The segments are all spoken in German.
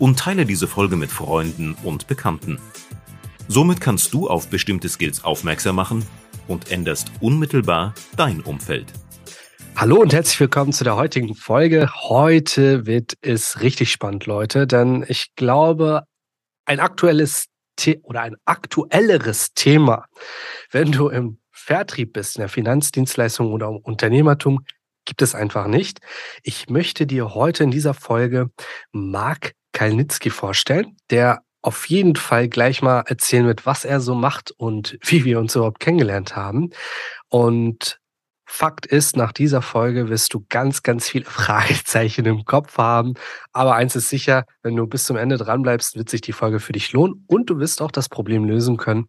und teile diese Folge mit Freunden und Bekannten. Somit kannst du auf bestimmte Skills aufmerksam machen und änderst unmittelbar dein Umfeld. Hallo und herzlich willkommen zu der heutigen Folge. Heute wird es richtig spannend, Leute, denn ich glaube, ein aktuelles The oder ein aktuelleres Thema, wenn du im Vertrieb bist, in der Finanzdienstleistung oder im Unternehmertum, gibt es einfach nicht. Ich möchte dir heute in dieser Folge Marc Kalnitzki vorstellen, der auf jeden Fall gleich mal erzählen wird, was er so macht und wie wir uns überhaupt kennengelernt haben. Und Fakt ist, nach dieser Folge wirst du ganz, ganz viele Fragezeichen im Kopf haben. Aber eins ist sicher, wenn du bis zum Ende dranbleibst, wird sich die Folge für dich lohnen und du wirst auch das Problem lösen können,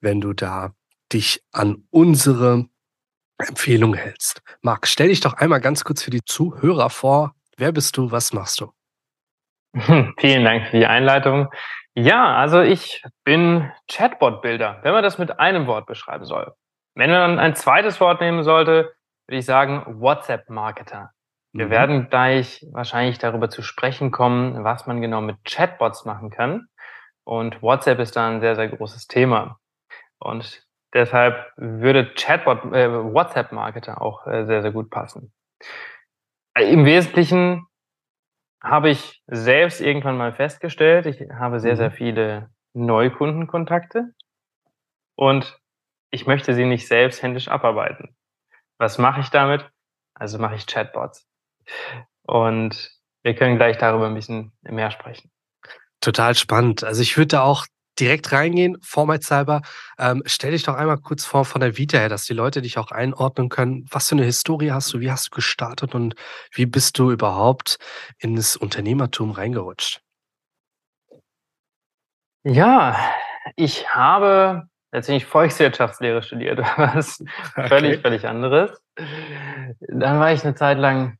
wenn du da dich an unsere Empfehlung hältst. Marc, stell dich doch einmal ganz kurz für die Zuhörer vor. Wer bist du? Was machst du? Vielen Dank für die Einleitung. Ja, also ich bin Chatbot-Bilder, wenn man das mit einem Wort beschreiben soll. Wenn man ein zweites Wort nehmen sollte, würde ich sagen WhatsApp-Marketer. Wir mhm. werden gleich wahrscheinlich darüber zu sprechen kommen, was man genau mit Chatbots machen kann. Und WhatsApp ist da ein sehr, sehr großes Thema. Und deshalb würde Chatbot, äh, WhatsApp-Marketer auch äh, sehr, sehr gut passen. Im Wesentlichen habe ich selbst irgendwann mal festgestellt, ich habe sehr, sehr mhm. viele Neukundenkontakte und ich möchte sie nicht selbst händisch abarbeiten. Was mache ich damit? Also mache ich Chatbots. Und wir können gleich darüber ein bisschen mehr sprechen. Total spannend. Also ich würde da auch direkt reingehen, vormalshalber. Ähm, stell dich doch einmal kurz vor von der Vita her, dass die Leute dich auch einordnen können. Was für eine Historie hast du? Wie hast du gestartet und wie bist du überhaupt ins Unternehmertum reingerutscht? Ja, ich habe letztendlich Volkswirtschaftslehre studiert, was okay. völlig, völlig anderes. Dann war ich eine Zeit lang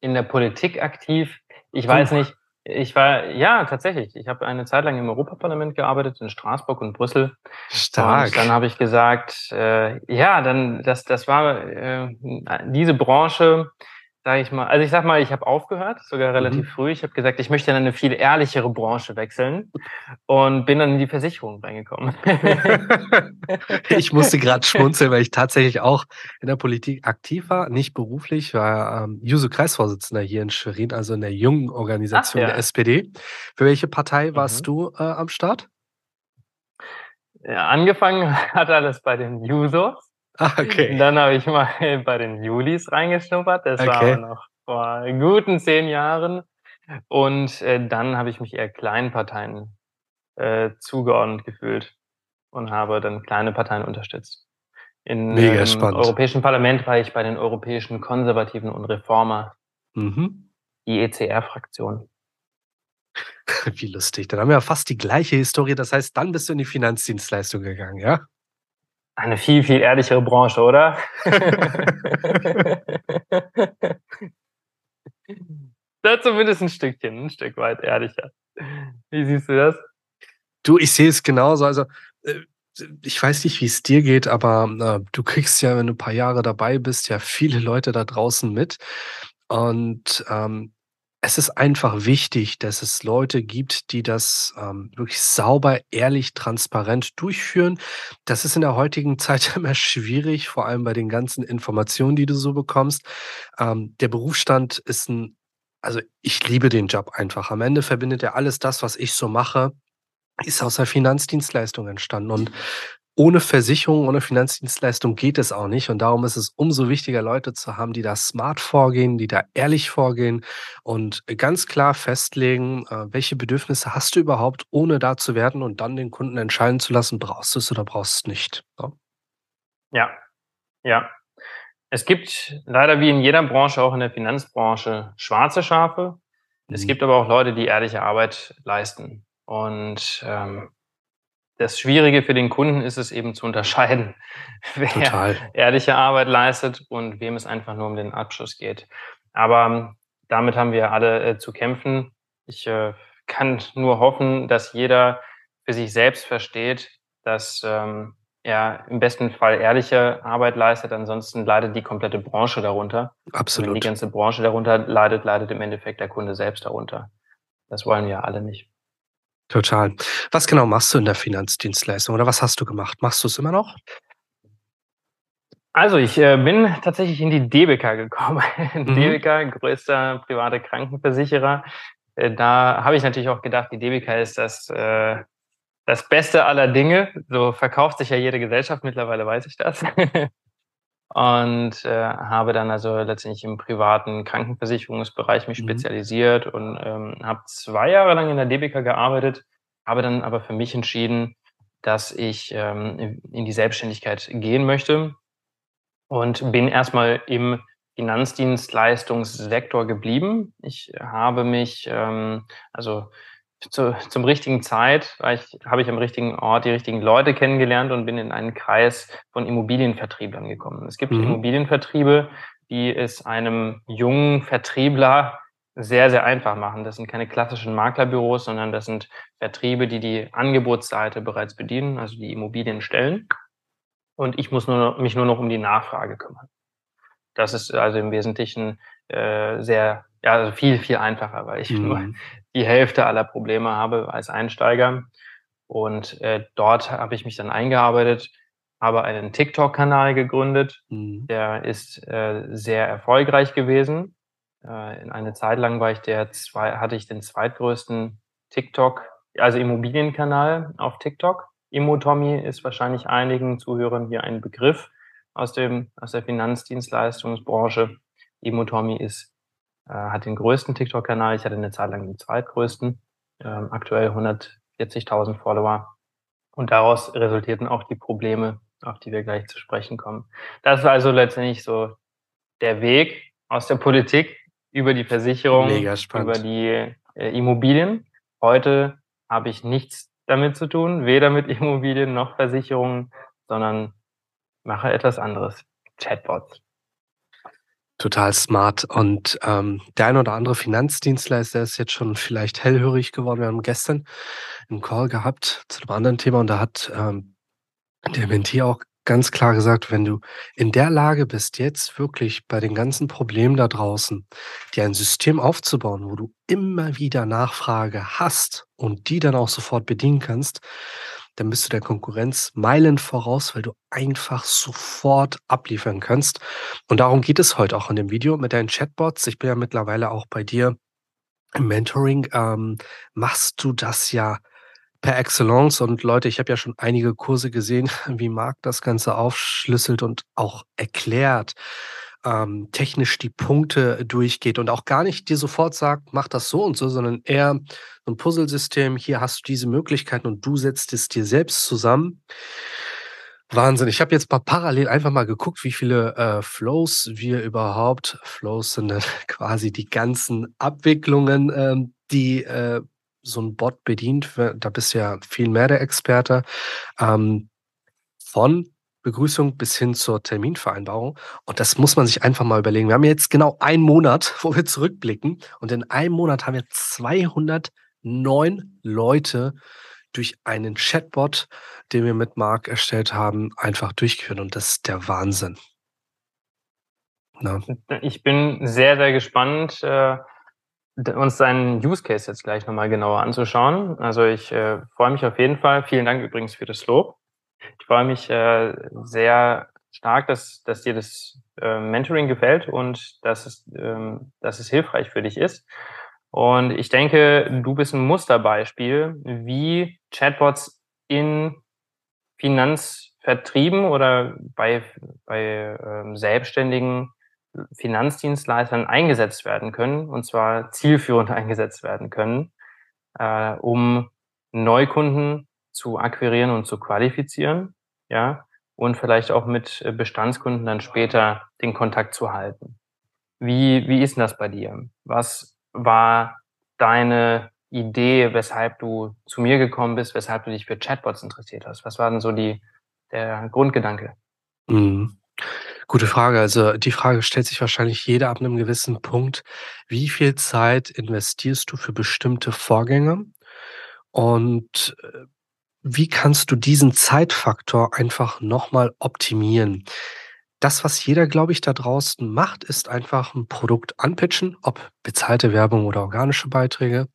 in der Politik aktiv. Ich weiß nicht, ich war, ja, tatsächlich. Ich habe eine Zeit lang im Europaparlament gearbeitet, in Straßburg und Brüssel. Stark. Und dann habe ich gesagt, äh, ja, dann, das, das war äh, diese Branche, sage ich mal, also ich sag mal, ich habe aufgehört, sogar relativ mhm. früh. Ich habe gesagt, ich möchte in eine viel ehrlichere Branche wechseln und bin dann in die Versicherung reingekommen. ich musste gerade schmunzeln, weil ich tatsächlich auch in der Politik aktiv war, nicht beruflich, war ähm, Juso-Kreisvorsitzender hier in Schwerin, also in der jungen Organisation Ach, ja. der SPD. Für welche Partei warst mhm. du äh, am Start? Ja, angefangen hat alles bei den Jusos. Ah, okay. Und dann habe ich mal bei den Julis reingeschnuppert. Das okay. war aber noch vor guten zehn Jahren. Und äh, dann habe ich mich eher kleinen Parteien äh, zugeordnet gefühlt und habe dann kleine Parteien unterstützt. In, Mega Im Europäischen Parlament war ich bei den Europäischen Konservativen und Reformer, mhm. die ECR-Fraktion. Wie lustig. Dann haben wir ja fast die gleiche Historie. Das heißt, dann bist du in die Finanzdienstleistung gegangen, ja? Eine viel, viel ehrlichere Branche, oder? da zumindest ein Stückchen, ein Stück weit ehrlicher. Wie siehst du das? Du, ich sehe es genauso. Also, äh, ich weiß nicht, wie es dir geht, aber äh, du kriegst ja, wenn du ein paar Jahre dabei bist, ja viele Leute da draußen mit. Und ähm, es ist einfach wichtig, dass es Leute gibt, die das ähm, wirklich sauber, ehrlich, transparent durchführen. Das ist in der heutigen Zeit immer schwierig, vor allem bei den ganzen Informationen, die du so bekommst. Ähm, der Berufsstand ist ein, also ich liebe den Job einfach. Am Ende verbindet er alles das, was ich so mache, ist aus der Finanzdienstleistung entstanden. Und ohne Versicherung, ohne Finanzdienstleistung geht es auch nicht. Und darum ist es umso wichtiger, Leute zu haben, die da smart vorgehen, die da ehrlich vorgehen und ganz klar festlegen, äh, welche Bedürfnisse hast du überhaupt, ohne da zu werden und dann den Kunden entscheiden zu lassen, brauchst du es oder brauchst du es nicht. Ja, ja. Es gibt leider wie in jeder Branche, auch in der Finanzbranche, schwarze Schafe. Es mhm. gibt aber auch Leute, die ehrliche Arbeit leisten. Und ähm, das Schwierige für den Kunden ist es eben zu unterscheiden, wer Total. ehrliche Arbeit leistet und wem es einfach nur um den Abschluss geht. Aber ähm, damit haben wir alle äh, zu kämpfen. Ich äh, kann nur hoffen, dass jeder für sich selbst versteht, dass ähm, er im besten Fall ehrliche Arbeit leistet, ansonsten leidet die komplette Branche darunter. Absolut. Und wenn die ganze Branche darunter leidet, leidet im Endeffekt der Kunde selbst darunter. Das wollen wir alle nicht. Total. Was genau machst du in der Finanzdienstleistung oder was hast du gemacht? Machst du es immer noch? Also ich äh, bin tatsächlich in die DBK gekommen. Mhm. DBK, größter privater Krankenversicherer. Äh, da habe ich natürlich auch gedacht, die DBK ist das, äh, das Beste aller Dinge. So verkauft sich ja jede Gesellschaft, mittlerweile weiß ich das. und äh, habe dann also letztendlich im privaten Krankenversicherungsbereich mich mhm. spezialisiert und ähm, habe zwei Jahre lang in der DBK gearbeitet, habe dann aber für mich entschieden, dass ich ähm, in die Selbstständigkeit gehen möchte und bin erstmal im Finanzdienstleistungssektor geblieben. Ich habe mich, ähm, also zu, zum richtigen Zeit, ich, habe ich am richtigen Ort die richtigen Leute kennengelernt und bin in einen Kreis von Immobilienvertrieblern gekommen. Es gibt mhm. Immobilienvertriebe, die es einem jungen Vertriebler sehr, sehr einfach machen. Das sind keine klassischen Maklerbüros, sondern das sind Vertriebe, die die Angebotsseite bereits bedienen, also die Immobilien stellen und ich muss nur, mich nur noch um die Nachfrage kümmern. Das ist also im Wesentlichen äh, sehr, ja, also viel, viel einfacher, weil ich mhm. nur die Hälfte aller Probleme habe als Einsteiger. Und äh, dort habe ich mich dann eingearbeitet, habe einen TikTok-Kanal gegründet. Mhm. Der ist äh, sehr erfolgreich gewesen. Äh, in eine Zeit lang war ich der zwei, hatte ich den zweitgrößten TikTok, also Immobilienkanal auf TikTok. Immotommy ist wahrscheinlich einigen Zuhörern hier ein Begriff aus, dem, aus der Finanzdienstleistungsbranche. Immotommy ist, äh, hat den größten TikTok-Kanal. Ich hatte eine Zeit lang den zweitgrößten, äh, aktuell 140.000 Follower. Und daraus resultierten auch die Probleme, auf die wir gleich zu sprechen kommen. Das war also letztendlich so der Weg aus der Politik über die Versicherung, über die äh, Immobilien. Heute habe ich nichts damit zu tun, weder mit Immobilien noch Versicherungen, sondern mache etwas anderes. Chatbots. Total smart. Und ähm, der ein oder andere Finanzdienstleister ist jetzt schon vielleicht hellhörig geworden. Wir haben gestern einen Call gehabt zu einem anderen Thema und da hat ähm, der Mentee auch ganz klar gesagt, wenn du in der Lage bist, jetzt wirklich bei den ganzen Problemen da draußen, dir ein System aufzubauen, wo du immer wieder Nachfrage hast und die dann auch sofort bedienen kannst, dann bist du der Konkurrenz Meilen voraus, weil du einfach sofort abliefern kannst. Und darum geht es heute auch in dem Video mit deinen Chatbots. Ich bin ja mittlerweile auch bei dir im Mentoring. Ähm, machst du das ja per Excellence. Und Leute, ich habe ja schon einige Kurse gesehen, wie Marc das Ganze aufschlüsselt und auch erklärt, ähm, technisch die Punkte durchgeht und auch gar nicht dir sofort sagt, mach das so und so, sondern eher so ein Puzzlesystem, hier hast du diese Möglichkeiten und du setzt es dir selbst zusammen. Wahnsinn. Ich habe jetzt mal parallel einfach mal geguckt, wie viele äh, Flows wir überhaupt, Flows sind dann quasi die ganzen Abwicklungen, ähm, die äh, so ein Bot bedient, da bist du ja viel mehr der Experte, ähm, von Begrüßung bis hin zur Terminvereinbarung. Und das muss man sich einfach mal überlegen. Wir haben jetzt genau einen Monat, wo wir zurückblicken. Und in einem Monat haben wir 209 Leute durch einen Chatbot, den wir mit Marc erstellt haben, einfach durchgeführt. Und das ist der Wahnsinn. Na? Ich bin sehr, sehr gespannt. Äh uns seinen Use Case jetzt gleich nochmal genauer anzuschauen. Also ich äh, freue mich auf jeden Fall. Vielen Dank übrigens für das Lob. Ich freue mich äh, sehr stark, dass, dass dir das äh, Mentoring gefällt und dass es, ähm, dass es hilfreich für dich ist. Und ich denke, du bist ein Musterbeispiel, wie Chatbots in Finanzvertrieben oder bei, bei ähm, Selbstständigen Finanzdienstleistern eingesetzt werden können, und zwar zielführend eingesetzt werden können, äh, um Neukunden zu akquirieren und zu qualifizieren, ja, und vielleicht auch mit äh, Bestandskunden dann später den Kontakt zu halten. Wie, wie ist denn das bei dir? Was war deine Idee, weshalb du zu mir gekommen bist, weshalb du dich für Chatbots interessiert hast? Was war denn so die, der Grundgedanke? Mhm. Gute Frage. Also die Frage stellt sich wahrscheinlich jeder ab einem gewissen Punkt. Wie viel Zeit investierst du für bestimmte Vorgänge? Und äh, wie kannst du diesen Zeitfaktor einfach nochmal optimieren? Das, was jeder, glaube ich, da draußen macht, ist einfach ein Produkt anpitchen, ob bezahlte Werbung oder organische Beiträge.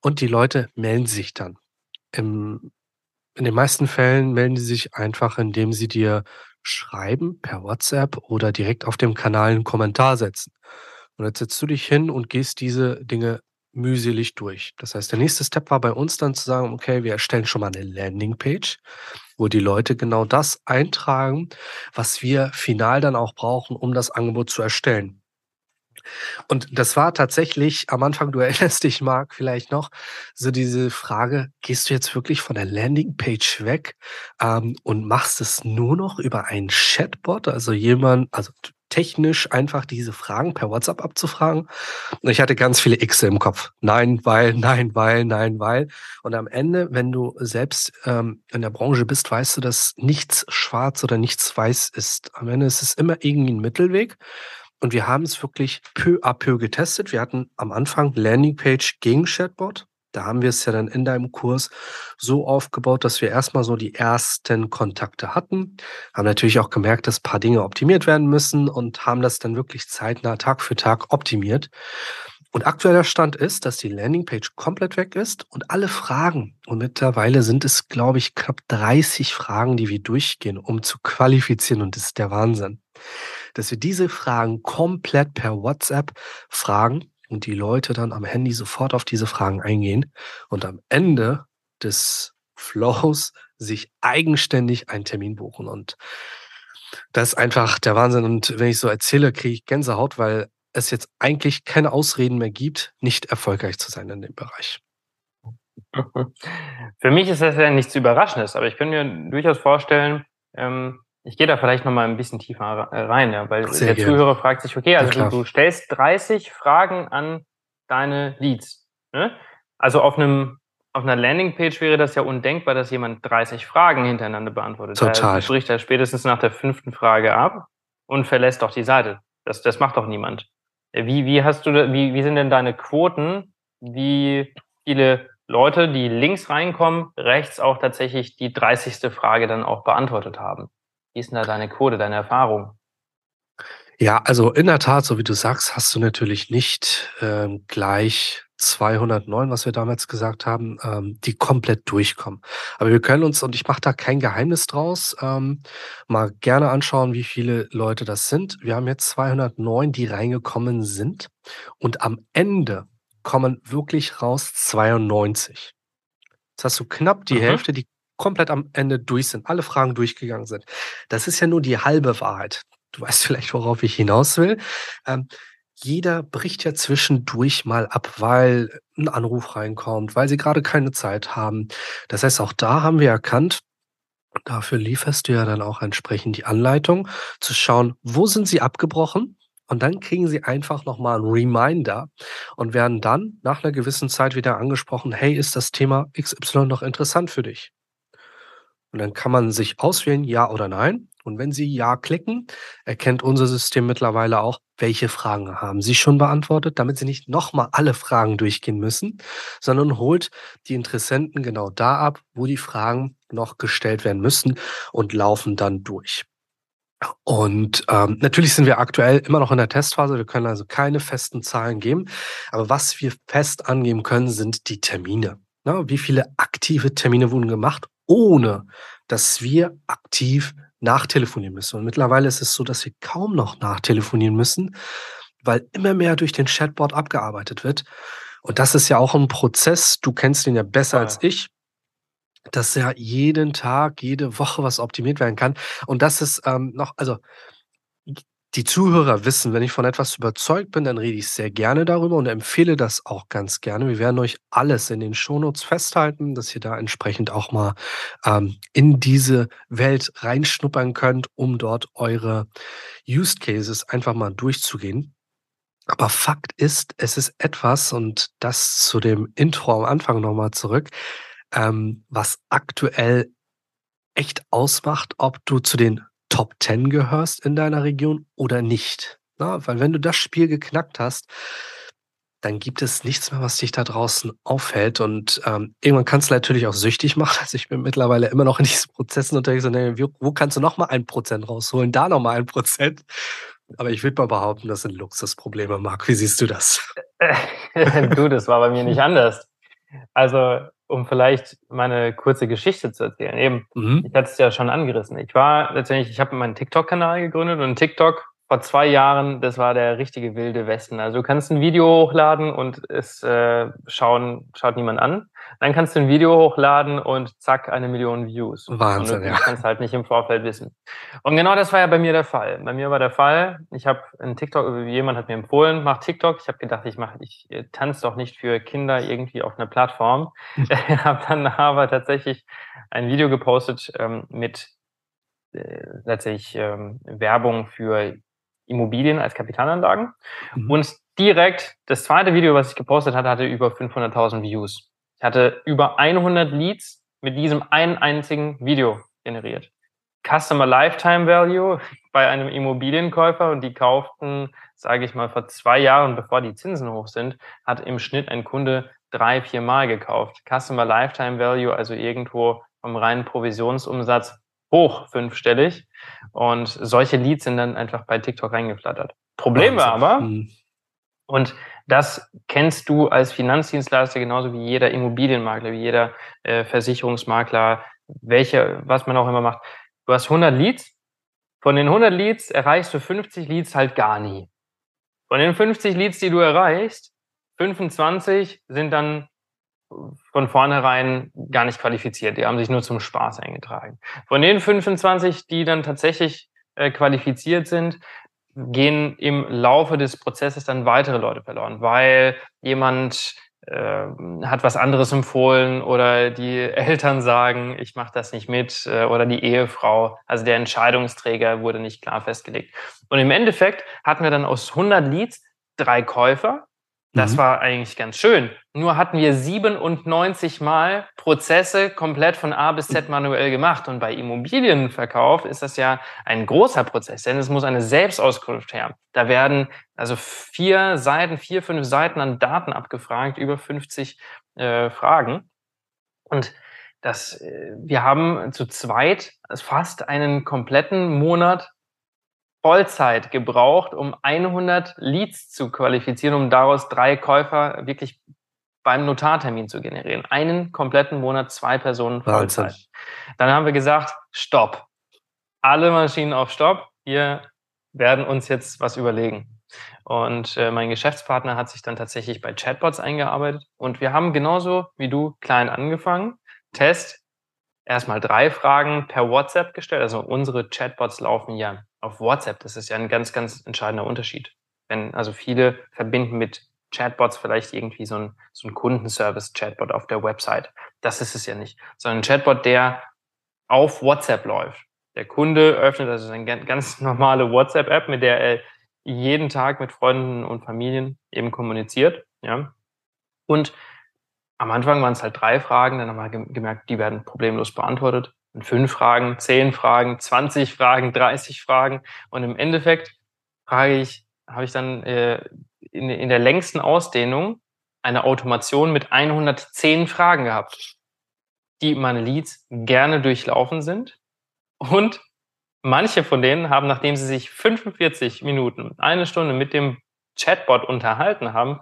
Und die Leute melden sich dann. Im, in den meisten Fällen melden die sich einfach, indem sie dir schreiben per WhatsApp oder direkt auf dem Kanal einen Kommentar setzen. Und jetzt setzt du dich hin und gehst diese Dinge mühselig durch. Das heißt, der nächste Step war bei uns dann zu sagen, okay, wir erstellen schon mal eine Landingpage, wo die Leute genau das eintragen, was wir final dann auch brauchen, um das Angebot zu erstellen. Und das war tatsächlich am Anfang, du erinnerst dich, Marc, vielleicht noch, so diese Frage, gehst du jetzt wirklich von der Landingpage weg ähm, und machst es nur noch über einen Chatbot, also jemand, also technisch einfach diese Fragen per WhatsApp abzufragen. Und ich hatte ganz viele X im Kopf. Nein, weil, nein, weil, nein, weil. Und am Ende, wenn du selbst ähm, in der Branche bist, weißt du, dass nichts schwarz oder nichts weiß ist. Am Ende ist es immer irgendwie ein Mittelweg. Und wir haben es wirklich peu à peu getestet. Wir hatten am Anfang Landingpage gegen Chatbot. Da haben wir es ja dann in deinem Kurs so aufgebaut, dass wir erstmal so die ersten Kontakte hatten, haben natürlich auch gemerkt, dass ein paar Dinge optimiert werden müssen und haben das dann wirklich zeitnah Tag für Tag optimiert. Und aktueller Stand ist, dass die Landingpage komplett weg ist und alle Fragen, und mittlerweile sind es, glaube ich, knapp 30 Fragen, die wir durchgehen, um zu qualifizieren. Und das ist der Wahnsinn dass wir diese Fragen komplett per WhatsApp fragen und die Leute dann am Handy sofort auf diese Fragen eingehen und am Ende des Flows sich eigenständig einen Termin buchen. Und das ist einfach der Wahnsinn. Und wenn ich so erzähle, kriege ich Gänsehaut, weil es jetzt eigentlich keine Ausreden mehr gibt, nicht erfolgreich zu sein in dem Bereich. Für mich ist das ja nichts Überraschendes, aber ich könnte mir durchaus vorstellen, ähm, ich gehe da vielleicht noch mal ein bisschen tiefer äh, rein, ja, weil Sehr der gerne. Zuhörer fragt sich, okay, also ja, du, du, stellst 30 Fragen an deine Leads. Ne? Also auf einem auf einer Landingpage wäre das ja undenkbar, dass jemand 30 Fragen hintereinander beantwortet. Total. Er bricht er spätestens nach der fünften Frage ab und verlässt doch die Seite. Das, das macht doch niemand. Wie, wie hast du, wie, wie sind denn deine Quoten? Wie viele Leute, die links reinkommen, rechts auch tatsächlich die 30. Frage dann auch beantwortet haben? Wie ist denn da deine Quote, deine Erfahrung? Ja, also in der Tat, so wie du sagst, hast du natürlich nicht ähm, gleich 209, was wir damals gesagt haben, ähm, die komplett durchkommen. Aber wir können uns, und ich mache da kein Geheimnis draus, ähm, mal gerne anschauen, wie viele Leute das sind. Wir haben jetzt 209, die reingekommen sind. Und am Ende kommen wirklich raus 92. Jetzt hast du knapp die mhm. Hälfte, die komplett am Ende durch sind, alle Fragen durchgegangen sind. Das ist ja nur die halbe Wahrheit. Du weißt vielleicht, worauf ich hinaus will. Ähm, jeder bricht ja zwischendurch mal ab, weil ein Anruf reinkommt, weil sie gerade keine Zeit haben. Das heißt, auch da haben wir erkannt, dafür lieferst du ja dann auch entsprechend die Anleitung, zu schauen, wo sind sie abgebrochen? Und dann kriegen sie einfach nochmal einen Reminder und werden dann nach einer gewissen Zeit wieder angesprochen, hey, ist das Thema XY noch interessant für dich? Und dann kann man sich auswählen, ja oder nein. Und wenn Sie Ja klicken, erkennt unser System mittlerweile auch, welche Fragen haben Sie schon beantwortet, damit Sie nicht nochmal alle Fragen durchgehen müssen, sondern holt die Interessenten genau da ab, wo die Fragen noch gestellt werden müssen und laufen dann durch. Und ähm, natürlich sind wir aktuell immer noch in der Testphase. Wir können also keine festen Zahlen geben. Aber was wir fest angeben können, sind die Termine. Na, wie viele aktive Termine wurden gemacht ohne dass wir aktiv nachtelefonieren müssen. Und mittlerweile ist es so, dass wir kaum noch nachtelefonieren müssen, weil immer mehr durch den Chatbot abgearbeitet wird. Und das ist ja auch ein Prozess, du kennst den ja besser ja. als ich, dass ja jeden Tag, jede Woche was optimiert werden kann. Und das ist ähm, noch, also die Zuhörer wissen, wenn ich von etwas überzeugt bin, dann rede ich sehr gerne darüber und empfehle das auch ganz gerne. Wir werden euch alles in den Shownotes festhalten, dass ihr da entsprechend auch mal ähm, in diese Welt reinschnuppern könnt, um dort eure Use Cases einfach mal durchzugehen. Aber Fakt ist, es ist etwas, und das zu dem Intro am Anfang nochmal zurück, ähm, was aktuell echt ausmacht, ob du zu den Top 10 gehörst in deiner Region oder nicht. Na, weil wenn du das Spiel geknackt hast, dann gibt es nichts mehr, was dich da draußen aufhält. Und ähm, irgendwann kannst du natürlich auch süchtig machen. Also ich bin mittlerweile immer noch in diesen Prozessen unterwegs und denke, wo kannst du noch mal ein Prozent rausholen? Da noch mal ein Prozent. Aber ich würde mal behaupten, das sind Luxusprobleme, Marc. Wie siehst du das? du, das war bei mir nicht anders. Also, um vielleicht meine kurze Geschichte zu erzählen. Eben, mhm. ich hatte es ja schon angerissen. Ich war letztendlich, ich habe meinen TikTok-Kanal gegründet und TikTok vor zwei Jahren, das war der richtige wilde Westen. Also du kannst ein Video hochladen und es äh, schauen, schaut niemand an. Dann kannst du ein Video hochladen und zack, eine Million Views. Wahnsinn, und du ja. kannst halt nicht im Vorfeld wissen. Und genau das war ja bei mir der Fall. Bei mir war der Fall, ich habe ein TikTok, jemand hat mir empfohlen, mach TikTok. Ich habe gedacht, ich mache, ich äh, tanze doch nicht für Kinder irgendwie auf einer Plattform. Ich habe dann aber tatsächlich ein Video gepostet ähm, mit äh, letztlich ähm, Werbung für Immobilien als Kapitalanlagen. Mhm. Und direkt das zweite Video, was ich gepostet hatte, hatte über 500.000 Views. Ich hatte über 100 Leads mit diesem einen einzigen Video generiert. Customer Lifetime Value bei einem Immobilienkäufer und die kauften, sage ich mal, vor zwei Jahren, bevor die Zinsen hoch sind, hat im Schnitt ein Kunde drei, vier Mal gekauft. Customer Lifetime Value, also irgendwo vom reinen Provisionsumsatz hoch fünfstellig. Und solche Leads sind dann einfach bei TikTok reingeflattert. Problem war aber, hm. und das kennst du als Finanzdienstleister genauso wie jeder Immobilienmakler, wie jeder äh, Versicherungsmakler, welche, was man auch immer macht. Du hast 100 Leads. Von den 100 Leads erreichst du 50 Leads halt gar nie. Von den 50 Leads, die du erreichst, 25 sind dann von vornherein gar nicht qualifiziert. Die haben sich nur zum Spaß eingetragen. Von den 25, die dann tatsächlich äh, qualifiziert sind, gehen im Laufe des Prozesses dann weitere Leute verloren, weil jemand äh, hat was anderes empfohlen oder die Eltern sagen, ich mache das nicht mit äh, oder die Ehefrau, also der Entscheidungsträger wurde nicht klar festgelegt. Und im Endeffekt hatten wir dann aus 100 Leads drei Käufer das mhm. war eigentlich ganz schön. Nur hatten wir 97 Mal Prozesse komplett von A bis Z manuell gemacht. Und bei Immobilienverkauf ist das ja ein großer Prozess, denn es muss eine Selbstauskunft her. Da werden also vier Seiten, vier, fünf Seiten an Daten abgefragt, über 50 äh, Fragen. Und das, äh, wir haben zu zweit fast einen kompletten Monat Vollzeit gebraucht, um 100 Leads zu qualifizieren, um daraus drei Käufer wirklich beim Notartermin zu generieren. Einen kompletten Monat, zwei Personen Vollzeit. Wahnsinn. Dann haben wir gesagt, Stopp. Alle Maschinen auf Stopp. Wir werden uns jetzt was überlegen. Und äh, mein Geschäftspartner hat sich dann tatsächlich bei Chatbots eingearbeitet. Und wir haben genauso wie du klein angefangen. Test, erstmal drei Fragen per WhatsApp gestellt. Also unsere Chatbots laufen ja auf WhatsApp. Das ist ja ein ganz, ganz entscheidender Unterschied. Wenn, also viele verbinden mit Chatbots vielleicht irgendwie so ein, so ein Kundenservice-Chatbot auf der Website. Das ist es ja nicht, sondern ein Chatbot, der auf WhatsApp läuft. Der Kunde öffnet also eine ganz normale WhatsApp-App, mit der er jeden Tag mit Freunden und Familien eben kommuniziert. Ja. Und am Anfang waren es halt drei Fragen, dann haben wir gemerkt, die werden problemlos beantwortet fünf Fragen, zehn Fragen, 20 Fragen, 30 Fragen. Und im Endeffekt frage ich, habe ich dann äh, in, in der längsten Ausdehnung eine Automation mit 110 Fragen gehabt, die meine Leads gerne durchlaufen sind. Und manche von denen haben, nachdem sie sich 45 Minuten, eine Stunde mit dem Chatbot unterhalten haben,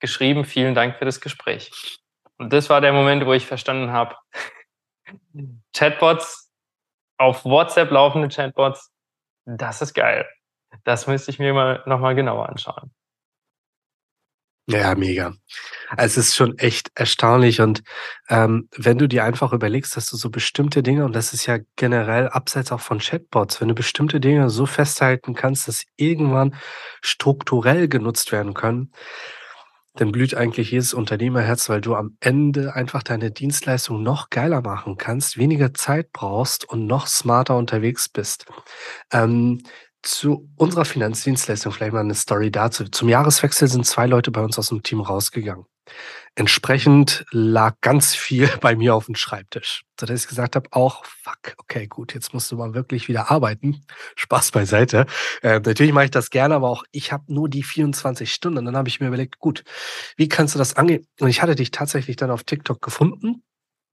geschrieben, vielen Dank für das Gespräch. Und das war der Moment, wo ich verstanden habe, Chatbots, auf WhatsApp laufende Chatbots, das ist geil. Das müsste ich mir mal nochmal genauer anschauen. Ja, mega. Also es ist schon echt erstaunlich. Und ähm, wenn du dir einfach überlegst, dass du so bestimmte Dinge, und das ist ja generell abseits auch von Chatbots, wenn du bestimmte Dinge so festhalten kannst, dass irgendwann strukturell genutzt werden können, dann blüht eigentlich jedes Unternehmerherz, weil du am Ende einfach deine Dienstleistung noch geiler machen kannst, weniger Zeit brauchst und noch smarter unterwegs bist. Ähm, zu unserer Finanzdienstleistung vielleicht mal eine Story dazu. Zum Jahreswechsel sind zwei Leute bei uns aus dem Team rausgegangen. Entsprechend lag ganz viel bei mir auf dem Schreibtisch. Sodass ich gesagt habe, auch, fuck, okay, gut, jetzt musst du mal wirklich wieder arbeiten. Spaß beiseite. Äh, natürlich mache ich das gerne, aber auch ich habe nur die 24 Stunden. Und dann habe ich mir überlegt, gut, wie kannst du das angehen? Und ich hatte dich tatsächlich dann auf TikTok gefunden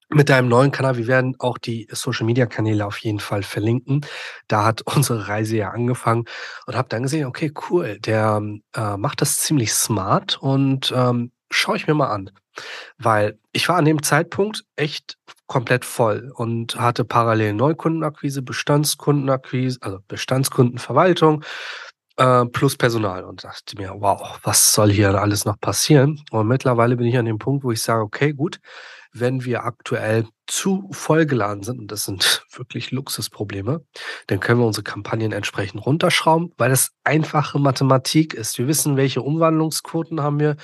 mit deinem neuen Kanal. Wir werden auch die Social Media Kanäle auf jeden Fall verlinken. Da hat unsere Reise ja angefangen und habe dann gesehen, okay, cool, der äh, macht das ziemlich smart und ähm, schaue ich mir mal an. Weil ich war an dem Zeitpunkt echt komplett voll und hatte parallel Neukundenakquise, Bestandskundenakquise, also Bestandskundenverwaltung äh, plus Personal und dachte mir, wow, was soll hier alles noch passieren? Und mittlerweile bin ich an dem Punkt, wo ich sage, okay, gut, wenn wir aktuell zu vollgeladen sind, und das sind wirklich Luxusprobleme, dann können wir unsere Kampagnen entsprechend runterschrauben, weil es einfache Mathematik ist. Wir wissen, welche Umwandlungsquoten haben wir.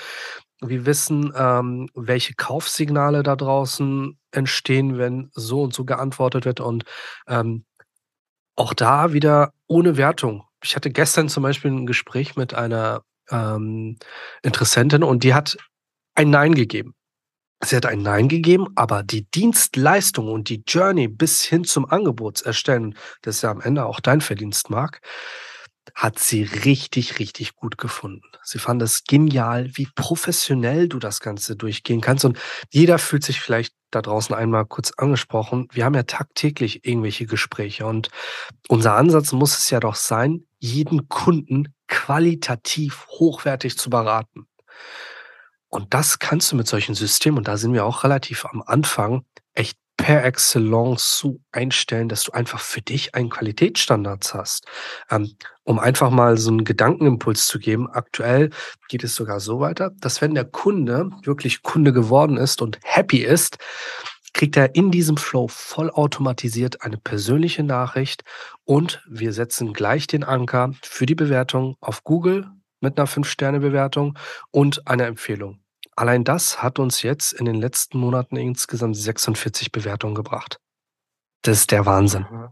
Wir wissen, ähm, welche Kaufsignale da draußen entstehen, wenn so und so geantwortet wird. Und ähm, auch da wieder ohne Wertung. Ich hatte gestern zum Beispiel ein Gespräch mit einer ähm, Interessentin und die hat ein Nein gegeben. Sie hat ein Nein gegeben, aber die Dienstleistung und die Journey bis hin zum Angebotserstellen, das ja am Ende auch dein Verdienst mag, hat sie richtig, richtig gut gefunden. Sie fand es genial, wie professionell du das Ganze durchgehen kannst. Und jeder fühlt sich vielleicht da draußen einmal kurz angesprochen. Wir haben ja tagtäglich irgendwelche Gespräche und unser Ansatz muss es ja doch sein, jeden Kunden qualitativ hochwertig zu beraten. Und das kannst du mit solchen Systemen, und da sind wir auch relativ am Anfang, echt per excellence so einstellen, dass du einfach für dich einen Qualitätsstandard hast. Ähm, um einfach mal so einen Gedankenimpuls zu geben, aktuell geht es sogar so weiter, dass wenn der Kunde wirklich Kunde geworden ist und happy ist, kriegt er in diesem Flow vollautomatisiert eine persönliche Nachricht und wir setzen gleich den Anker für die Bewertung auf Google mit einer 5-Sterne-Bewertung und einer Empfehlung. Allein das hat uns jetzt in den letzten Monaten insgesamt 46 Bewertungen gebracht. Das ist der Wahnsinn. Mhm.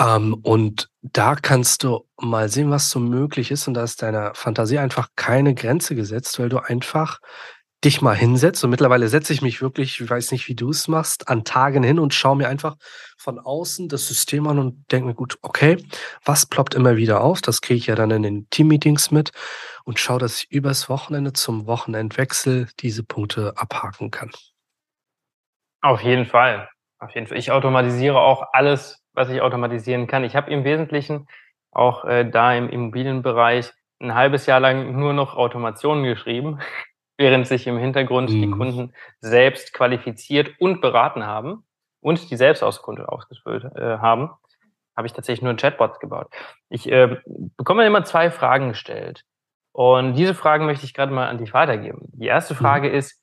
Ähm, und da kannst du mal sehen, was so möglich ist. Und da ist deiner Fantasie einfach keine Grenze gesetzt, weil du einfach dich mal hinsetzt. Und mittlerweile setze ich mich wirklich, ich weiß nicht, wie du es machst, an Tagen hin und schaue mir einfach von außen das System an und denke mir, gut, okay, was ploppt immer wieder auf? Das kriege ich ja dann in den Teammeetings mit und schaue, dass ich übers Wochenende zum Wochenendwechsel diese Punkte abhaken kann. Auf jeden Fall. Auf jeden Fall. Ich automatisiere auch alles, was ich automatisieren kann. Ich habe im Wesentlichen auch äh, da im Immobilienbereich ein halbes Jahr lang nur noch Automationen geschrieben, während sich im Hintergrund mhm. die Kunden selbst qualifiziert und beraten haben und die Selbstauskunde ausgefüllt äh, haben, habe ich tatsächlich nur Chatbots gebaut. Ich äh, bekomme immer zwei Fragen gestellt. Und diese Fragen möchte ich gerade mal an dich weitergeben. Die erste mhm. Frage mhm. ist,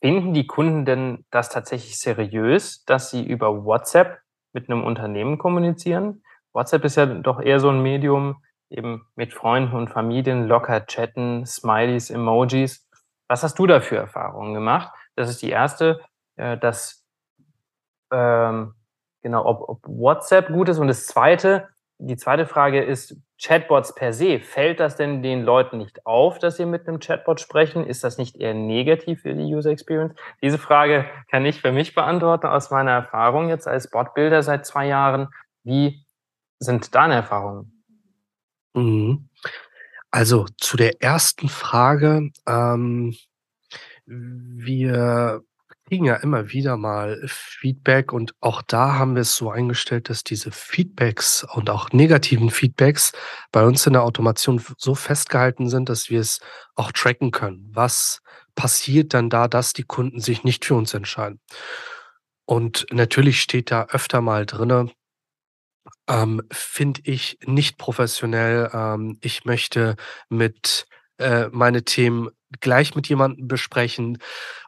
finden die Kunden denn das tatsächlich seriös, dass sie über WhatsApp mit einem Unternehmen kommunizieren? WhatsApp ist ja doch eher so ein Medium, eben mit Freunden und Familien locker chatten, Smileys, Emojis. Was hast du da für Erfahrungen gemacht? Das ist die erste, äh, dass ähm, genau, ob, ob WhatsApp gut ist. Und das zweite, die zweite Frage ist, Chatbots per se, fällt das denn den Leuten nicht auf, dass sie mit einem Chatbot sprechen? Ist das nicht eher negativ für die User Experience? Diese Frage kann ich für mich beantworten aus meiner Erfahrung jetzt als Botbilder seit zwei Jahren. Wie sind deine Erfahrungen? Mhm. Also zu der ersten Frage. Ähm, wir kriegen ja immer wieder mal Feedback und auch da haben wir es so eingestellt, dass diese Feedbacks und auch negativen Feedbacks bei uns in der Automation so festgehalten sind, dass wir es auch tracken können. Was passiert dann da, dass die Kunden sich nicht für uns entscheiden? Und natürlich steht da öfter mal drinne, ähm, finde ich nicht professionell. Ähm, ich möchte mit äh, meine Themen gleich mit jemandem besprechen.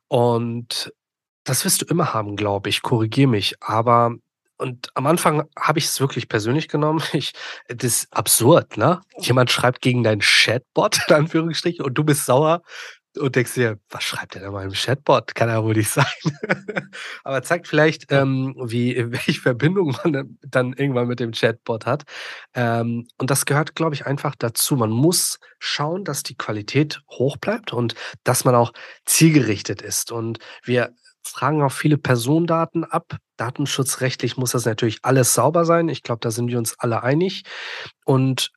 Und das wirst du immer haben, glaube ich. Korrigiere mich. Aber und am Anfang habe ich es wirklich persönlich genommen. Ich, das ist absurd, ne? Jemand schreibt gegen deinen Chatbot, in Anführungsstrichen, und du bist sauer. und denkst dir, was schreibt der da mal im Chatbot? Kann ja wohl nicht sein. Aber zeigt vielleicht, ähm, wie, welche Verbindung man dann irgendwann mit dem Chatbot hat. Ähm, und das gehört, glaube ich, einfach dazu. Man muss schauen, dass die Qualität hoch bleibt und dass man auch zielgerichtet ist. Und wir fragen auch viele Personendaten ab. Datenschutzrechtlich muss das natürlich alles sauber sein. Ich glaube, da sind wir uns alle einig. Und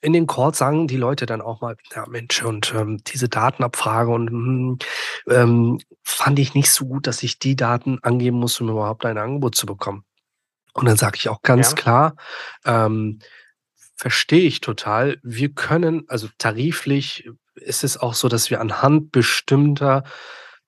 in den Calls sagen die Leute dann auch mal, ja Mensch, und ähm, diese Datenabfrage und hm, ähm, fand ich nicht so gut, dass ich die Daten angeben muss, um überhaupt ein Angebot zu bekommen. Und dann sage ich auch ganz ja. klar, ähm, verstehe ich total. Wir können, also tariflich ist es auch so, dass wir anhand bestimmter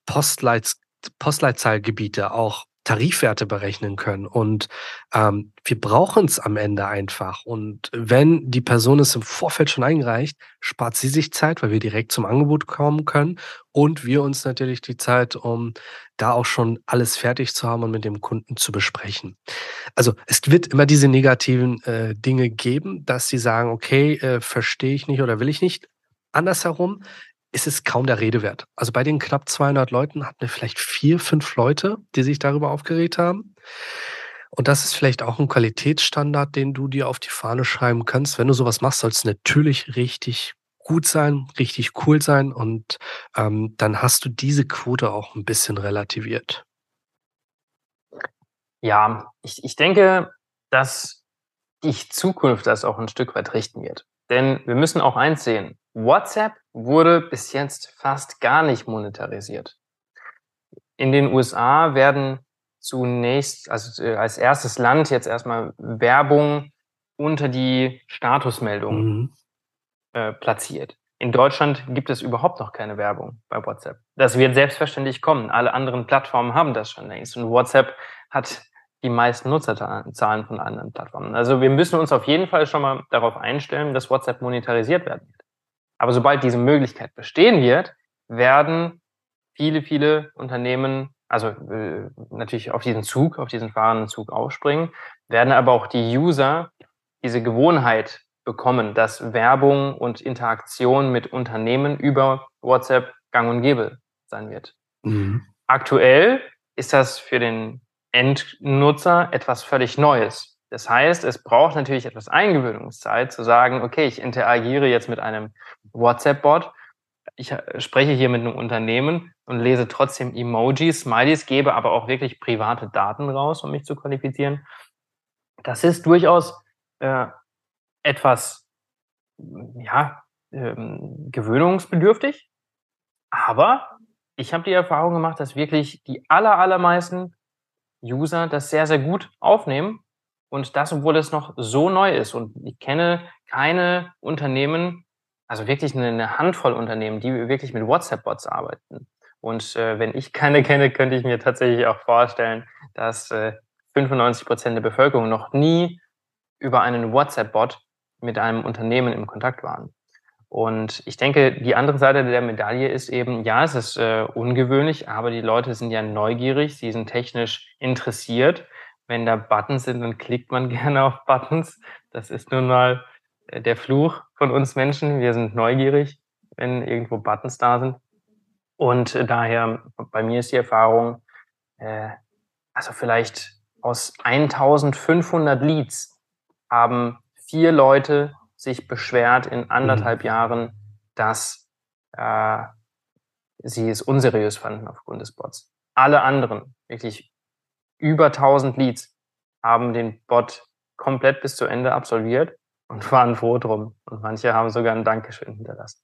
Postleits Postleitzahlgebiete auch Tarifwerte berechnen können. Und ähm, wir brauchen es am Ende einfach. Und wenn die Person es im Vorfeld schon eingereicht, spart sie sich Zeit, weil wir direkt zum Angebot kommen können. Und wir uns natürlich die Zeit, um da auch schon alles fertig zu haben und mit dem Kunden zu besprechen. Also es wird immer diese negativen äh, Dinge geben, dass sie sagen, okay, äh, verstehe ich nicht oder will ich nicht. Andersherum, ist es kaum der Rede wert. Also bei den knapp 200 Leuten hatten wir vielleicht vier, fünf Leute, die sich darüber aufgeregt haben. Und das ist vielleicht auch ein Qualitätsstandard, den du dir auf die Fahne schreiben kannst. Wenn du sowas machst, soll es natürlich richtig gut sein, richtig cool sein und ähm, dann hast du diese Quote auch ein bisschen relativiert. Ja, ich, ich denke, dass die Zukunft das auch ein Stück weit richten wird. Denn wir müssen auch eins sehen. WhatsApp wurde bis jetzt fast gar nicht monetarisiert. In den USA werden zunächst, also äh, als erstes Land jetzt erstmal Werbung unter die Statusmeldung mhm. äh, platziert. In Deutschland gibt es überhaupt noch keine Werbung bei WhatsApp. Das wird selbstverständlich kommen. Alle anderen Plattformen haben das schon längst. Und WhatsApp hat die meisten Nutzerzahlen von anderen Plattformen. Also wir müssen uns auf jeden Fall schon mal darauf einstellen, dass WhatsApp monetarisiert werden wird. Aber sobald diese Möglichkeit bestehen wird, werden viele, viele Unternehmen, also äh, natürlich auf diesen Zug, auf diesen fahrenden Zug aufspringen, werden aber auch die User diese Gewohnheit bekommen, dass Werbung und Interaktion mit Unternehmen über WhatsApp gang und gäbe sein wird. Mhm. Aktuell ist das für den Endnutzer etwas völlig Neues. Das heißt, es braucht natürlich etwas Eingewöhnungszeit zu sagen, okay, ich interagiere jetzt mit einem WhatsApp-Bot, ich äh, spreche hier mit einem Unternehmen und lese trotzdem Emojis, Smileys, gebe aber auch wirklich private Daten raus, um mich zu qualifizieren. Das ist durchaus äh, etwas, ja, ähm, gewöhnungsbedürftig. Aber ich habe die Erfahrung gemacht, dass wirklich die aller, allermeisten User das sehr, sehr gut aufnehmen und das, obwohl es noch so neu ist. Und ich kenne keine Unternehmen, also wirklich eine, Handvoll Unternehmen, die wirklich mit WhatsApp-Bots arbeiten. Und äh, wenn ich keine kenne, könnte ich mir tatsächlich auch vorstellen, dass äh, 95 Prozent der Bevölkerung noch nie über einen WhatsApp-Bot mit einem Unternehmen im Kontakt waren. Und ich denke, die andere Seite der Medaille ist eben, ja, es ist äh, ungewöhnlich, aber die Leute sind ja neugierig, sie sind technisch interessiert wenn da Buttons sind, dann klickt man gerne auf Buttons. Das ist nun mal äh, der Fluch von uns Menschen. Wir sind neugierig, wenn irgendwo Buttons da sind. Und äh, daher, bei mir ist die Erfahrung, äh, also vielleicht aus 1500 Leads haben vier Leute sich beschwert in anderthalb mhm. Jahren, dass äh, sie es unseriös fanden aufgrund des Bots. Alle anderen, wirklich über 1000 Leads haben den Bot komplett bis zu Ende absolviert und waren froh drum. Und manche haben sogar ein Dankeschön hinterlassen.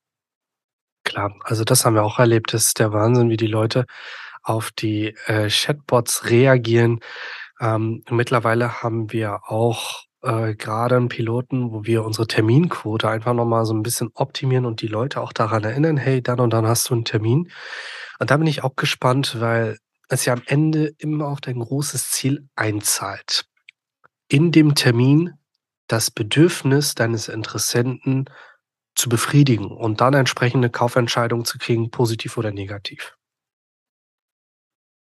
Klar, also das haben wir auch erlebt. Das ist der Wahnsinn, wie die Leute auf die äh, Chatbots reagieren. Ähm, mittlerweile haben wir auch äh, gerade einen Piloten, wo wir unsere Terminquote einfach nochmal so ein bisschen optimieren und die Leute auch daran erinnern, hey, dann und dann hast du einen Termin. Und da bin ich auch gespannt, weil es ja am Ende immer auf dein großes Ziel einzahlt. In dem Termin das Bedürfnis deines Interessenten zu befriedigen und dann entsprechende Kaufentscheidungen zu kriegen, positiv oder negativ.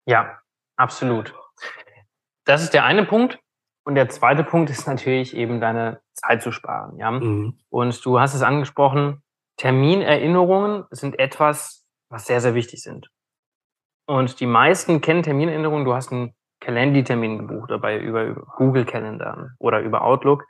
Ja, absolut. Das ist der eine Punkt. Und der zweite Punkt ist natürlich eben deine Zeit zu sparen. Ja? Mhm. Und du hast es angesprochen, Terminerinnerungen sind etwas, was sehr, sehr wichtig sind. Und die meisten kennen Terminänderungen. Du hast einen Calendly-Termin gebucht dabei über, Google Calendar oder über Outlook.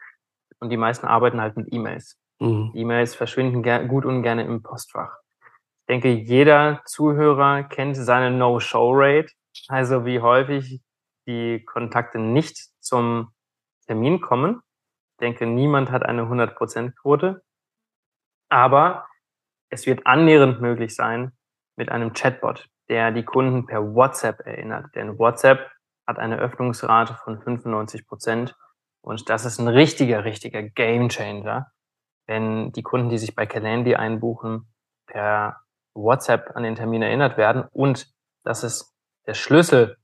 Und die meisten arbeiten halt mit E-Mails. Mhm. E-Mails verschwinden gut und gerne im Postfach. Ich denke, jeder Zuhörer kennt seine No-Show-Rate, also wie häufig die Kontakte nicht zum Termin kommen. Ich denke, niemand hat eine 100%-Quote. Aber es wird annähernd möglich sein mit einem Chatbot, der die Kunden per WhatsApp erinnert. Denn WhatsApp hat eine Öffnungsrate von 95 Prozent. Und das ist ein richtiger, richtiger Gamechanger, wenn die Kunden, die sich bei Calendly einbuchen, per WhatsApp an den Termin erinnert werden. Und das ist der Schlüssel,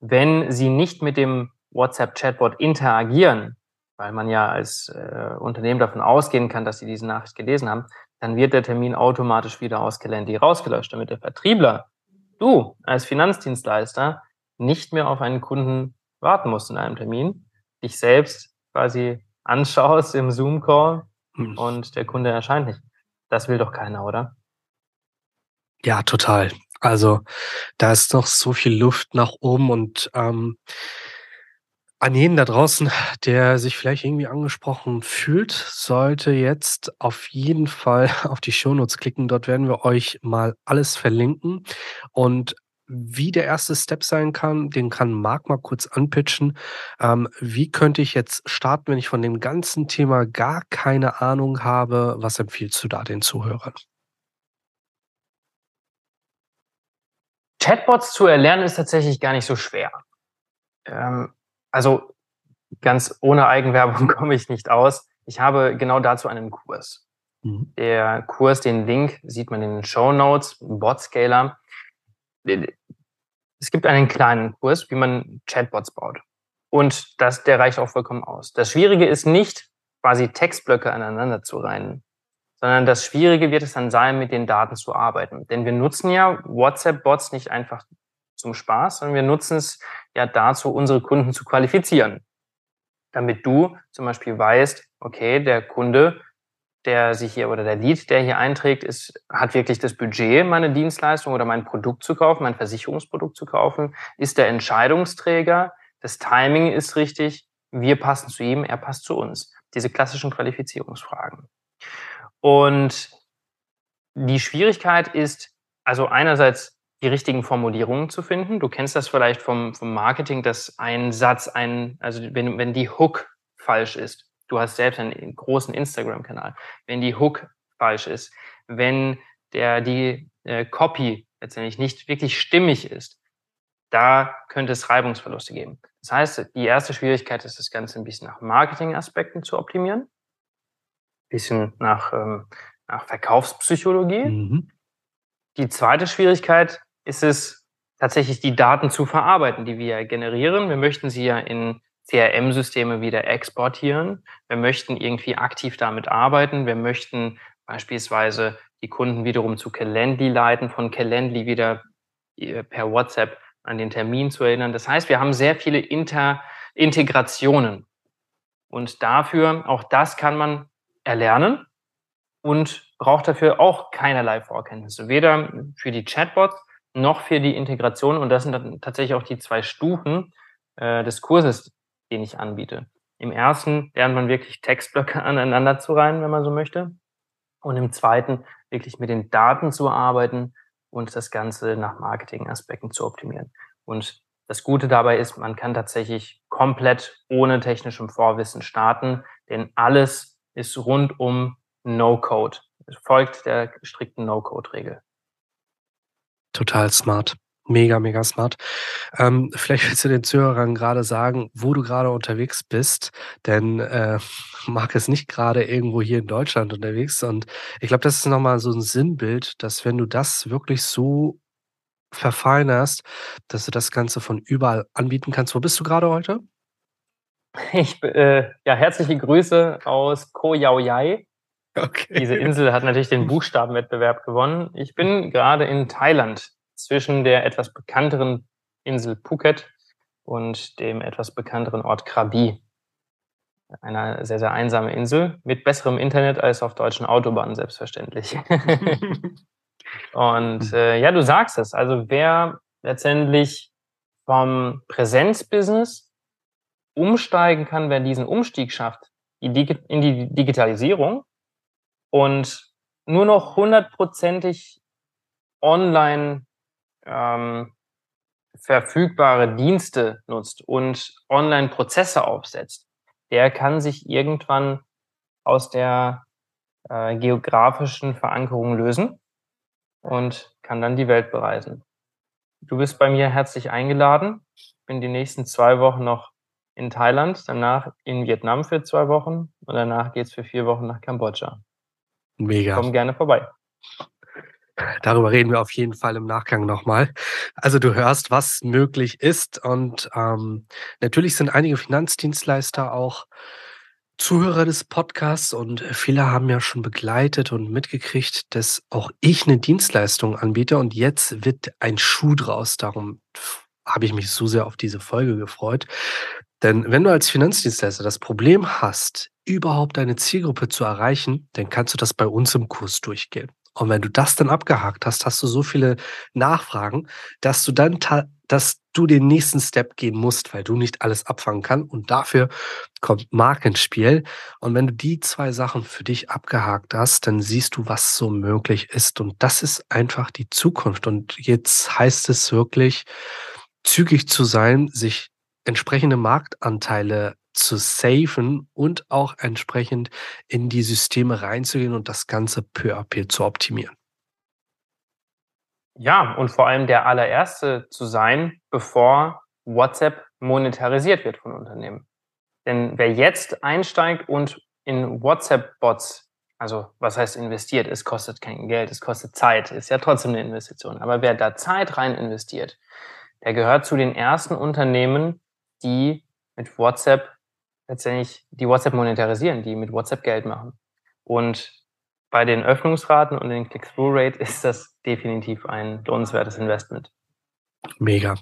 wenn sie nicht mit dem WhatsApp-Chatbot interagieren, weil man ja als äh, Unternehmen davon ausgehen kann, dass sie diese Nachricht gelesen haben, dann wird der Termin automatisch wieder aus Calendly rausgelöscht, damit der Vertriebler, du als Finanzdienstleister, nicht mehr auf einen Kunden warten musst in einem Termin, dich selbst quasi anschaust im Zoom-Call hm. und der Kunde erscheint nicht. Das will doch keiner, oder? Ja, total. Also da ist noch so viel Luft nach oben und ähm, an jeden da draußen, der sich vielleicht irgendwie angesprochen fühlt, sollte jetzt auf jeden Fall auf die Shownotes klicken. Dort werden wir euch mal alles verlinken. Und wie der erste Step sein kann, den kann Marc mal kurz anpitchen. Ähm, wie könnte ich jetzt starten, wenn ich von dem ganzen Thema gar keine Ahnung habe? Was empfiehlst du da den Zuhörern? Chatbots zu erlernen ist tatsächlich gar nicht so schwer. Ähm, also ganz ohne Eigenwerbung komme ich nicht aus. Ich habe genau dazu einen Kurs. Mhm. Der Kurs, den Link sieht man in den Show Notes, Botscaler. Es gibt einen kleinen Kurs, wie man Chatbots baut. Und das, der reicht auch vollkommen aus. Das Schwierige ist nicht, quasi Textblöcke aneinander zu reihen, sondern das Schwierige wird es dann sein, mit den Daten zu arbeiten. Denn wir nutzen ja WhatsApp-Bots nicht einfach zum Spaß, sondern wir nutzen es ja dazu, unsere Kunden zu qualifizieren. Damit du zum Beispiel weißt, okay, der Kunde, der sich hier oder der Lead, der hier einträgt, ist, hat wirklich das Budget, meine Dienstleistung oder mein Produkt zu kaufen, mein Versicherungsprodukt zu kaufen, ist der Entscheidungsträger, das Timing ist richtig, wir passen zu ihm, er passt zu uns. Diese klassischen Qualifizierungsfragen. Und die Schwierigkeit ist, also einerseits die richtigen Formulierungen zu finden. Du kennst das vielleicht vom, vom Marketing, dass ein Satz, ein, also wenn, wenn die Hook falsch ist, du hast selbst einen großen Instagram-Kanal, wenn die Hook falsch ist, wenn der, die äh, Copy letztendlich nicht wirklich stimmig ist, da könnte es Reibungsverluste geben. Das heißt, die erste Schwierigkeit ist, das Ganze ein bisschen nach Marketing-Aspekten zu optimieren, bisschen nach, ähm, nach Verkaufspsychologie. Mhm. Die zweite Schwierigkeit ist es tatsächlich die Daten zu verarbeiten, die wir generieren. Wir möchten sie ja in CRM-Systeme wieder exportieren. Wir möchten irgendwie aktiv damit arbeiten. Wir möchten beispielsweise die Kunden wiederum zu Calendly leiten, von Calendly wieder äh, per WhatsApp an den Termin zu erinnern. Das heißt, wir haben sehr viele Inter Integrationen. Und dafür, auch das kann man erlernen und braucht dafür auch keinerlei Vorkenntnisse. Weder für die Chatbots noch für die Integration. Und das sind dann tatsächlich auch die zwei Stufen äh, des Kurses, den ich anbiete. Im ersten lernt man wirklich Textblöcke aneinander zu reihen, wenn man so möchte. Und im zweiten wirklich mit den Daten zu arbeiten und das Ganze nach Marketingaspekten zu optimieren. Und das Gute dabei ist, man kann tatsächlich komplett ohne technischem Vorwissen starten, denn alles ist rund um No-Code. Es folgt der strikten No-Code-Regel. Total smart. Mega, mega smart. Ähm, vielleicht willst du den Zuhörern gerade sagen, wo du gerade unterwegs bist, denn äh, Marc ist nicht gerade irgendwo hier in Deutschland unterwegs. Und ich glaube, das ist nochmal so ein Sinnbild, dass wenn du das wirklich so verfeinerst, dass du das Ganze von überall anbieten kannst. Wo bist du gerade heute? Ich, äh, ja, herzliche Grüße aus Koh Yao Yai. Okay. Diese Insel hat natürlich den Buchstabenwettbewerb gewonnen. Ich bin gerade in Thailand zwischen der etwas bekannteren Insel Phuket und dem etwas bekannteren Ort Krabi. Eine sehr, sehr einsame Insel mit besserem Internet als auf deutschen Autobahnen, selbstverständlich. Und äh, ja, du sagst es. Also wer letztendlich vom Präsenzbusiness umsteigen kann, wer diesen Umstieg schafft in die Digitalisierung und nur noch hundertprozentig online ähm, verfügbare Dienste nutzt und Online-Prozesse aufsetzt, der kann sich irgendwann aus der äh, geografischen Verankerung lösen und kann dann die Welt bereisen. Du bist bei mir herzlich eingeladen. Ich bin die nächsten zwei Wochen noch in Thailand, danach in Vietnam für zwei Wochen und danach geht's für vier Wochen nach Kambodscha. Mega. Komm gerne vorbei. Darüber reden wir auf jeden Fall im Nachgang nochmal. Also du hörst, was möglich ist. Und ähm, natürlich sind einige Finanzdienstleister auch Zuhörer des Podcasts und viele haben ja schon begleitet und mitgekriegt, dass auch ich eine Dienstleistung anbiete und jetzt wird ein Schuh draus. Darum habe ich mich so sehr auf diese Folge gefreut. Denn wenn du als Finanzdienstleister das Problem hast, überhaupt deine Zielgruppe zu erreichen, dann kannst du das bei uns im Kurs durchgehen. Und wenn du das dann abgehakt hast, hast du so viele Nachfragen, dass du dann, dass du den nächsten Step gehen musst, weil du nicht alles abfangen kannst. Und dafür kommt Mark ins Spiel. Und wenn du die zwei Sachen für dich abgehakt hast, dann siehst du, was so möglich ist. Und das ist einfach die Zukunft. Und jetzt heißt es wirklich, zügig zu sein, sich entsprechende Marktanteile zu safen und auch entsprechend in die Systeme reinzugehen und das Ganze peu à peu zu optimieren. Ja, und vor allem der allererste zu sein, bevor WhatsApp monetarisiert wird von Unternehmen. Denn wer jetzt einsteigt und in WhatsApp-Bots, also was heißt investiert, es kostet kein Geld, es kostet Zeit, ist ja trotzdem eine Investition. Aber wer da Zeit rein investiert, der gehört zu den ersten Unternehmen, die mit WhatsApp letztendlich die WhatsApp monetarisieren, die mit WhatsApp Geld machen. Und bei den Öffnungsraten und den Click-Through-Rate ist das definitiv ein lohnenswertes Investment. Mega.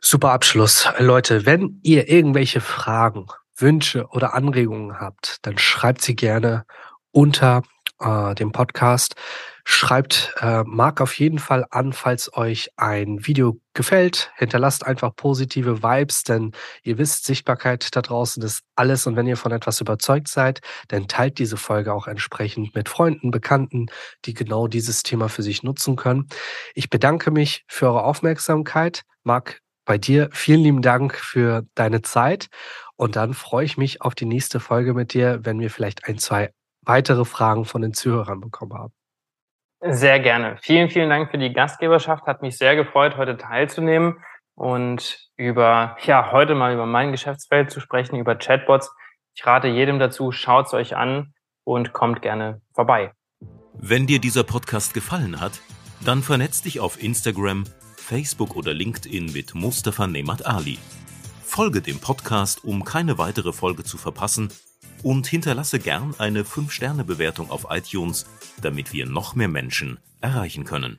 Super Abschluss. Leute, wenn ihr irgendwelche Fragen, Wünsche oder Anregungen habt, dann schreibt sie gerne unter äh, dem Podcast. Schreibt äh, Marc auf jeden Fall an, falls euch ein Video gefällt. Hinterlasst einfach positive Vibes, denn ihr wisst, Sichtbarkeit da draußen ist alles. Und wenn ihr von etwas überzeugt seid, dann teilt diese Folge auch entsprechend mit Freunden, Bekannten, die genau dieses Thema für sich nutzen können. Ich bedanke mich für eure Aufmerksamkeit. Marc, bei dir vielen lieben Dank für deine Zeit. Und dann freue ich mich auf die nächste Folge mit dir, wenn wir vielleicht ein, zwei weitere Fragen von den Zuhörern bekommen haben. Sehr gerne. Vielen, vielen Dank für die Gastgeberschaft. Hat mich sehr gefreut, heute teilzunehmen und über, ja, heute mal über mein Geschäftsfeld zu sprechen, über Chatbots. Ich rate jedem dazu, schaut es euch an und kommt gerne vorbei. Wenn dir dieser Podcast gefallen hat, dann vernetz dich auf Instagram, Facebook oder LinkedIn mit Mustafa Nemat Ali. Folge dem Podcast, um keine weitere Folge zu verpassen und hinterlasse gern eine 5-Sterne-Bewertung auf iTunes, damit wir noch mehr Menschen erreichen können.